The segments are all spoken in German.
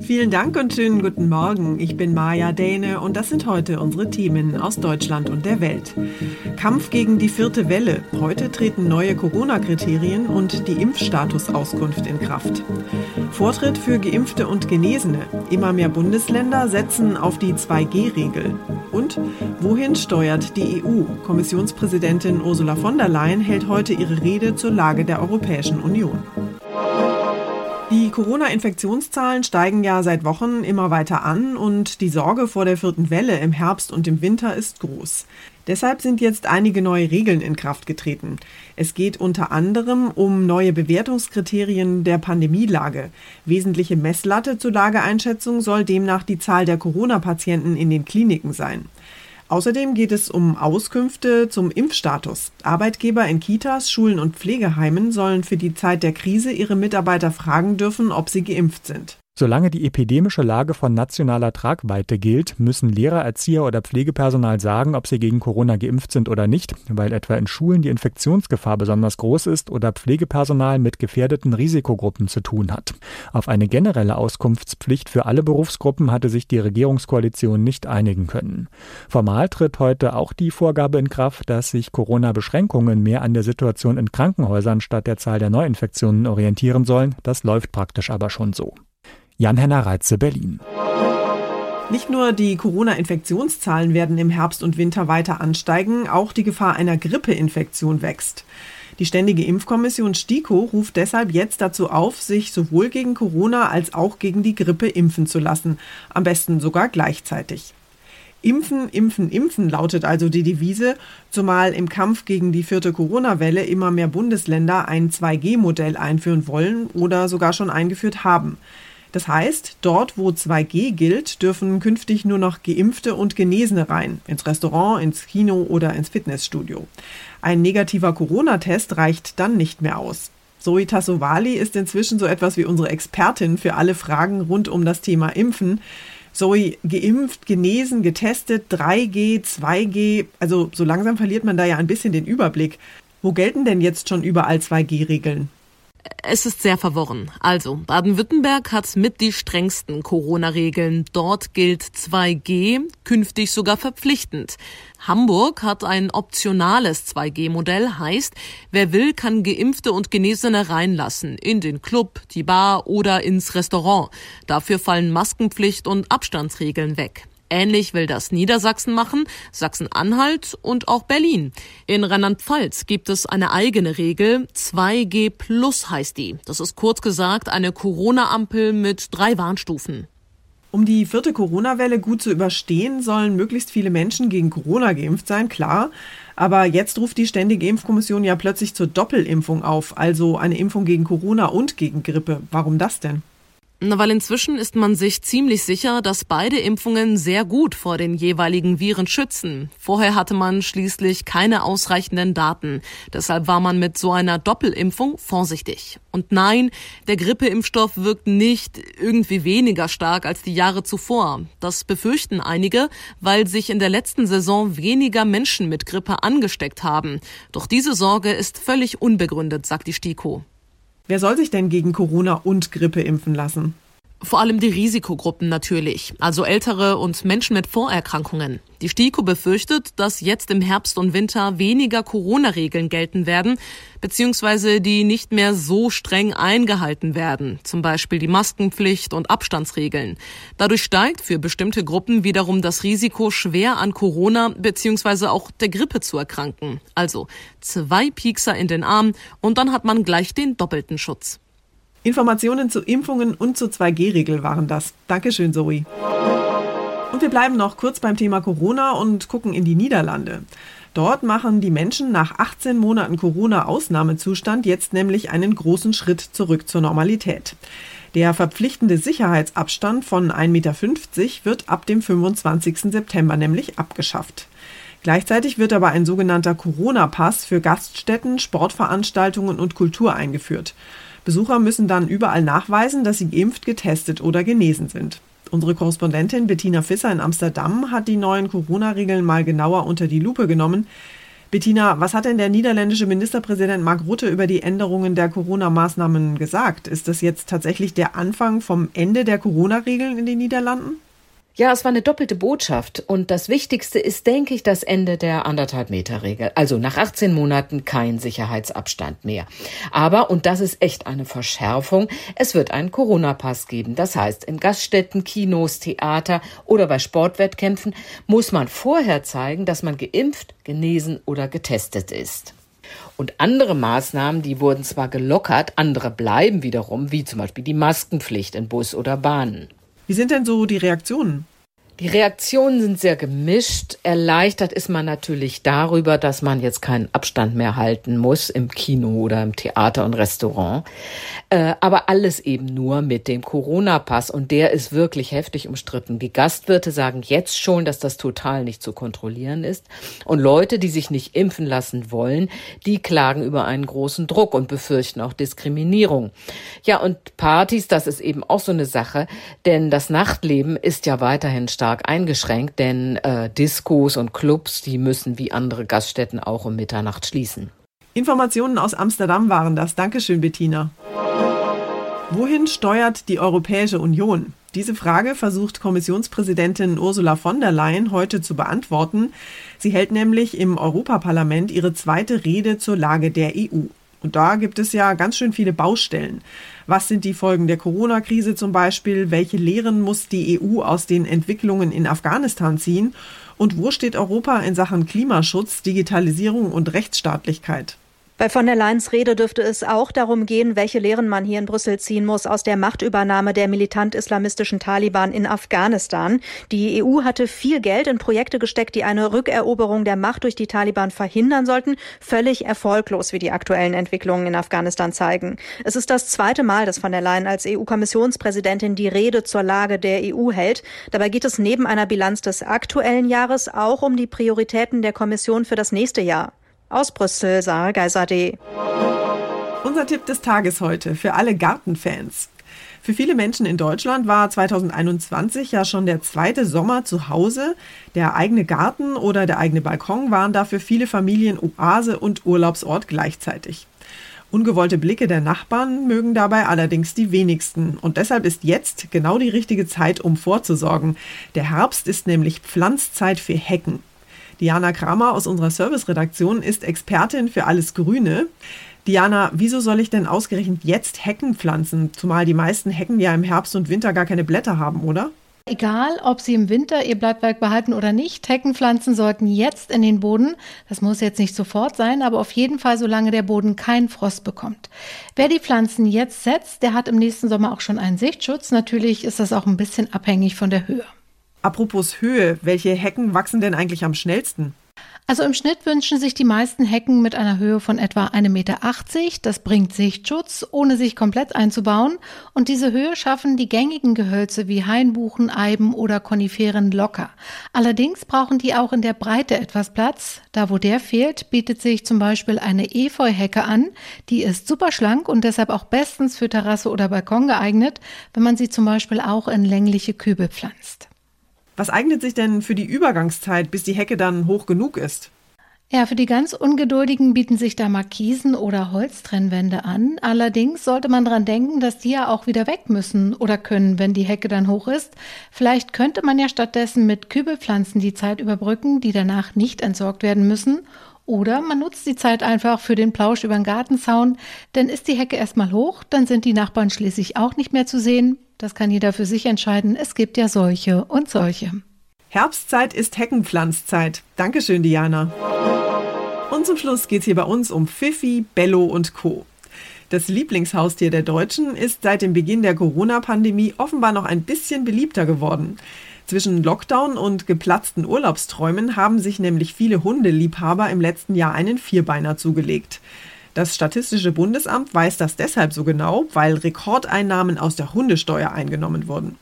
Vielen Dank und schönen guten Morgen. Ich bin Maja Däne und das sind heute unsere Themen aus Deutschland und der Welt. Kampf gegen die vierte Welle. Heute treten neue Corona-Kriterien und die Impfstatusauskunft in Kraft. Vortritt für Geimpfte und Genesene. Immer mehr Bundesländer setzen auf die 2G-Regel. Und wohin steuert die EU? Kommissionspräsidentin Ursula von der Leyen hält heute ihre Rede zur Lage der Europäischen Union. Die Corona-Infektionszahlen steigen ja seit Wochen immer weiter an und die Sorge vor der vierten Welle im Herbst und im Winter ist groß. Deshalb sind jetzt einige neue Regeln in Kraft getreten. Es geht unter anderem um neue Bewertungskriterien der Pandemielage. Wesentliche Messlatte zur Lageeinschätzung soll demnach die Zahl der Corona-Patienten in den Kliniken sein. Außerdem geht es um Auskünfte zum Impfstatus. Arbeitgeber in Kitas, Schulen und Pflegeheimen sollen für die Zeit der Krise ihre Mitarbeiter fragen dürfen, ob sie geimpft sind. Solange die epidemische Lage von nationaler Tragweite gilt, müssen Lehrer, Erzieher oder Pflegepersonal sagen, ob sie gegen Corona geimpft sind oder nicht, weil etwa in Schulen die Infektionsgefahr besonders groß ist oder Pflegepersonal mit gefährdeten Risikogruppen zu tun hat. Auf eine generelle Auskunftspflicht für alle Berufsgruppen hatte sich die Regierungskoalition nicht einigen können. Formal tritt heute auch die Vorgabe in Kraft, dass sich Corona-Beschränkungen mehr an der Situation in Krankenhäusern statt der Zahl der Neuinfektionen orientieren sollen. Das läuft praktisch aber schon so. Jan-Henner Reitze, Berlin. Nicht nur die Corona-Infektionszahlen werden im Herbst und Winter weiter ansteigen, auch die Gefahr einer Grippeinfektion wächst. Die Ständige Impfkommission STIKO ruft deshalb jetzt dazu auf, sich sowohl gegen Corona als auch gegen die Grippe impfen zu lassen, am besten sogar gleichzeitig. Impfen, impfen, impfen lautet also die Devise, zumal im Kampf gegen die vierte Corona-Welle immer mehr Bundesländer ein 2G-Modell einführen wollen oder sogar schon eingeführt haben. Das heißt, dort, wo 2G gilt, dürfen künftig nur noch Geimpfte und Genesene rein, ins Restaurant, ins Kino oder ins Fitnessstudio. Ein negativer Corona-Test reicht dann nicht mehr aus. Zoe Tassovali ist inzwischen so etwas wie unsere Expertin für alle Fragen rund um das Thema Impfen. Zoe, geimpft, genesen, getestet, 3G, 2G, also so langsam verliert man da ja ein bisschen den Überblick. Wo gelten denn jetzt schon überall 2G-Regeln? Es ist sehr verworren. Also, Baden-Württemberg hat mit die strengsten Corona-Regeln. Dort gilt 2G, künftig sogar verpflichtend. Hamburg hat ein optionales 2G-Modell, heißt, wer will, kann Geimpfte und Genesene reinlassen, in den Club, die Bar oder ins Restaurant. Dafür fallen Maskenpflicht und Abstandsregeln weg. Ähnlich will das Niedersachsen machen, Sachsen-Anhalt und auch Berlin. In Rheinland-Pfalz gibt es eine eigene Regel. 2G Plus heißt die. Das ist kurz gesagt eine Corona-Ampel mit drei Warnstufen. Um die vierte Corona-Welle gut zu überstehen, sollen möglichst viele Menschen gegen Corona geimpft sein, klar. Aber jetzt ruft die Ständige Impfkommission ja plötzlich zur Doppelimpfung auf, also eine Impfung gegen Corona und gegen Grippe. Warum das denn? Na, weil inzwischen ist man sich ziemlich sicher, dass beide Impfungen sehr gut vor den jeweiligen Viren schützen. Vorher hatte man schließlich keine ausreichenden Daten. Deshalb war man mit so einer Doppelimpfung vorsichtig. Und nein, der Grippeimpfstoff wirkt nicht irgendwie weniger stark als die Jahre zuvor. Das befürchten einige, weil sich in der letzten Saison weniger Menschen mit Grippe angesteckt haben. Doch diese Sorge ist völlig unbegründet, sagt die STIKO. Wer soll sich denn gegen Corona und Grippe impfen lassen? Vor allem die Risikogruppen natürlich, also Ältere und Menschen mit Vorerkrankungen. Die STIKO befürchtet, dass jetzt im Herbst und Winter weniger Corona-Regeln gelten werden, beziehungsweise die nicht mehr so streng eingehalten werden, zum Beispiel die Maskenpflicht und Abstandsregeln. Dadurch steigt für bestimmte Gruppen wiederum das Risiko, schwer an Corona beziehungsweise auch der Grippe zu erkranken. Also zwei Piekser in den Arm und dann hat man gleich den doppelten Schutz. Informationen zu Impfungen und zur 2G-Regel waren das. Dankeschön, Zoe. Und wir bleiben noch kurz beim Thema Corona und gucken in die Niederlande. Dort machen die Menschen nach 18 Monaten Corona-Ausnahmezustand jetzt nämlich einen großen Schritt zurück zur Normalität. Der verpflichtende Sicherheitsabstand von 1,50 Meter wird ab dem 25. September nämlich abgeschafft. Gleichzeitig wird aber ein sogenannter Corona-Pass für Gaststätten, Sportveranstaltungen und Kultur eingeführt. Besucher müssen dann überall nachweisen, dass sie geimpft, getestet oder genesen sind. Unsere Korrespondentin Bettina Fisser in Amsterdam hat die neuen Corona-Regeln mal genauer unter die Lupe genommen. Bettina, was hat denn der niederländische Ministerpräsident Mark Rutte über die Änderungen der Corona-Maßnahmen gesagt? Ist das jetzt tatsächlich der Anfang vom Ende der Corona-Regeln in den Niederlanden? Ja, es war eine doppelte Botschaft. Und das Wichtigste ist, denke ich, das Ende der anderthalb Meter Regel. Also nach 18 Monaten kein Sicherheitsabstand mehr. Aber, und das ist echt eine Verschärfung, es wird einen Corona-Pass geben. Das heißt, in Gaststätten, Kinos, Theater oder bei Sportwettkämpfen muss man vorher zeigen, dass man geimpft, genesen oder getestet ist. Und andere Maßnahmen, die wurden zwar gelockert, andere bleiben wiederum, wie zum Beispiel die Maskenpflicht in Bus oder Bahnen. Wie sind denn so die Reaktionen? Die Reaktionen sind sehr gemischt. Erleichtert ist man natürlich darüber, dass man jetzt keinen Abstand mehr halten muss im Kino oder im Theater und Restaurant. Äh, aber alles eben nur mit dem Corona-Pass und der ist wirklich heftig umstritten. Die Gastwirte sagen jetzt schon, dass das total nicht zu kontrollieren ist. Und Leute, die sich nicht impfen lassen wollen, die klagen über einen großen Druck und befürchten auch Diskriminierung. Ja, und Partys, das ist eben auch so eine Sache, denn das Nachtleben ist ja weiterhin stark stark eingeschränkt, denn äh, Diskos und Clubs, die müssen wie andere Gaststätten auch um Mitternacht schließen. Informationen aus Amsterdam waren das. Dankeschön, Bettina. Wohin steuert die Europäische Union? Diese Frage versucht Kommissionspräsidentin Ursula von der Leyen heute zu beantworten. Sie hält nämlich im Europaparlament ihre zweite Rede zur Lage der EU. Und da gibt es ja ganz schön viele Baustellen. Was sind die Folgen der Corona-Krise zum Beispiel? Welche Lehren muss die EU aus den Entwicklungen in Afghanistan ziehen? Und wo steht Europa in Sachen Klimaschutz, Digitalisierung und Rechtsstaatlichkeit? Bei von der Leyens Rede dürfte es auch darum gehen, welche Lehren man hier in Brüssel ziehen muss aus der Machtübernahme der militant-islamistischen Taliban in Afghanistan. Die EU hatte viel Geld in Projekte gesteckt, die eine Rückeroberung der Macht durch die Taliban verhindern sollten. Völlig erfolglos, wie die aktuellen Entwicklungen in Afghanistan zeigen. Es ist das zweite Mal, dass von der Leyen als EU-Kommissionspräsidentin die Rede zur Lage der EU hält. Dabei geht es neben einer Bilanz des aktuellen Jahres auch um die Prioritäten der Kommission für das nächste Jahr. Aus Brüssel, Sarah Geiser.de. Unser Tipp des Tages heute für alle Gartenfans. Für viele Menschen in Deutschland war 2021 ja schon der zweite Sommer zu Hause. Der eigene Garten oder der eigene Balkon waren dafür viele Familien Oase und Urlaubsort gleichzeitig. Ungewollte Blicke der Nachbarn mögen dabei allerdings die wenigsten. Und deshalb ist jetzt genau die richtige Zeit, um vorzusorgen. Der Herbst ist nämlich Pflanzzeit für Hecken. Diana Kramer aus unserer Serviceredaktion ist Expertin für alles Grüne. Diana, wieso soll ich denn ausgerechnet jetzt Hecken pflanzen? Zumal die meisten Hecken ja im Herbst und Winter gar keine Blätter haben, oder? Egal, ob Sie im Winter Ihr Blattwerk behalten oder nicht, Heckenpflanzen sollten jetzt in den Boden. Das muss jetzt nicht sofort sein, aber auf jeden Fall, solange der Boden keinen Frost bekommt. Wer die Pflanzen jetzt setzt, der hat im nächsten Sommer auch schon einen Sichtschutz. Natürlich ist das auch ein bisschen abhängig von der Höhe. Apropos Höhe, welche Hecken wachsen denn eigentlich am schnellsten? Also im Schnitt wünschen sich die meisten Hecken mit einer Höhe von etwa 1,80 Meter. Das bringt Sichtschutz, ohne sich komplett einzubauen. Und diese Höhe schaffen die gängigen Gehölze wie Hainbuchen, Eiben oder Koniferen locker. Allerdings brauchen die auch in der Breite etwas Platz. Da wo der fehlt, bietet sich zum Beispiel eine Efeuhecke an. Die ist super schlank und deshalb auch bestens für Terrasse oder Balkon geeignet, wenn man sie zum Beispiel auch in längliche Kübel pflanzt. Was eignet sich denn für die Übergangszeit, bis die Hecke dann hoch genug ist? Ja, für die ganz Ungeduldigen bieten sich da Markisen oder Holztrennwände an. Allerdings sollte man dran denken, dass die ja auch wieder weg müssen oder können, wenn die Hecke dann hoch ist. Vielleicht könnte man ja stattdessen mit Kübelpflanzen die Zeit überbrücken, die danach nicht entsorgt werden müssen. Oder man nutzt die Zeit einfach für den Plausch über den Gartenzaun, denn ist die Hecke erstmal hoch, dann sind die Nachbarn schließlich auch nicht mehr zu sehen. Das kann jeder für sich entscheiden. Es gibt ja solche und solche. Herbstzeit ist Heckenpflanzzeit. Dankeschön, Diana. Und zum Schluss geht es hier bei uns um Pfiffi, Bello und Co. Das Lieblingshaustier der Deutschen ist seit dem Beginn der Corona-Pandemie offenbar noch ein bisschen beliebter geworden. Zwischen Lockdown und geplatzten Urlaubsträumen haben sich nämlich viele Hundeliebhaber im letzten Jahr einen Vierbeiner zugelegt. Das Statistische Bundesamt weiß das deshalb so genau, weil Rekordeinnahmen aus der Hundesteuer eingenommen wurden.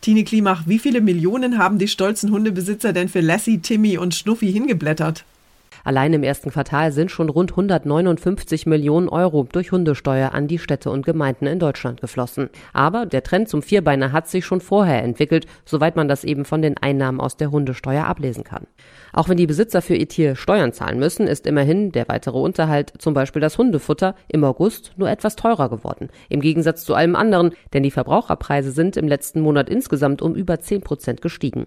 Tine Klimach, wie viele Millionen haben die stolzen Hundebesitzer denn für Lassie, Timmy und Schnuffi hingeblättert? Allein im ersten Quartal sind schon rund 159 Millionen Euro durch Hundesteuer an die Städte und Gemeinden in Deutschland geflossen. Aber der Trend zum Vierbeiner hat sich schon vorher entwickelt, soweit man das eben von den Einnahmen aus der Hundesteuer ablesen kann. Auch wenn die Besitzer für ihr Tier Steuern zahlen müssen, ist immerhin der weitere Unterhalt, zum Beispiel das Hundefutter, im August nur etwas teurer geworden. Im Gegensatz zu allem anderen, denn die Verbraucherpreise sind im letzten Monat insgesamt um über 10 Prozent gestiegen.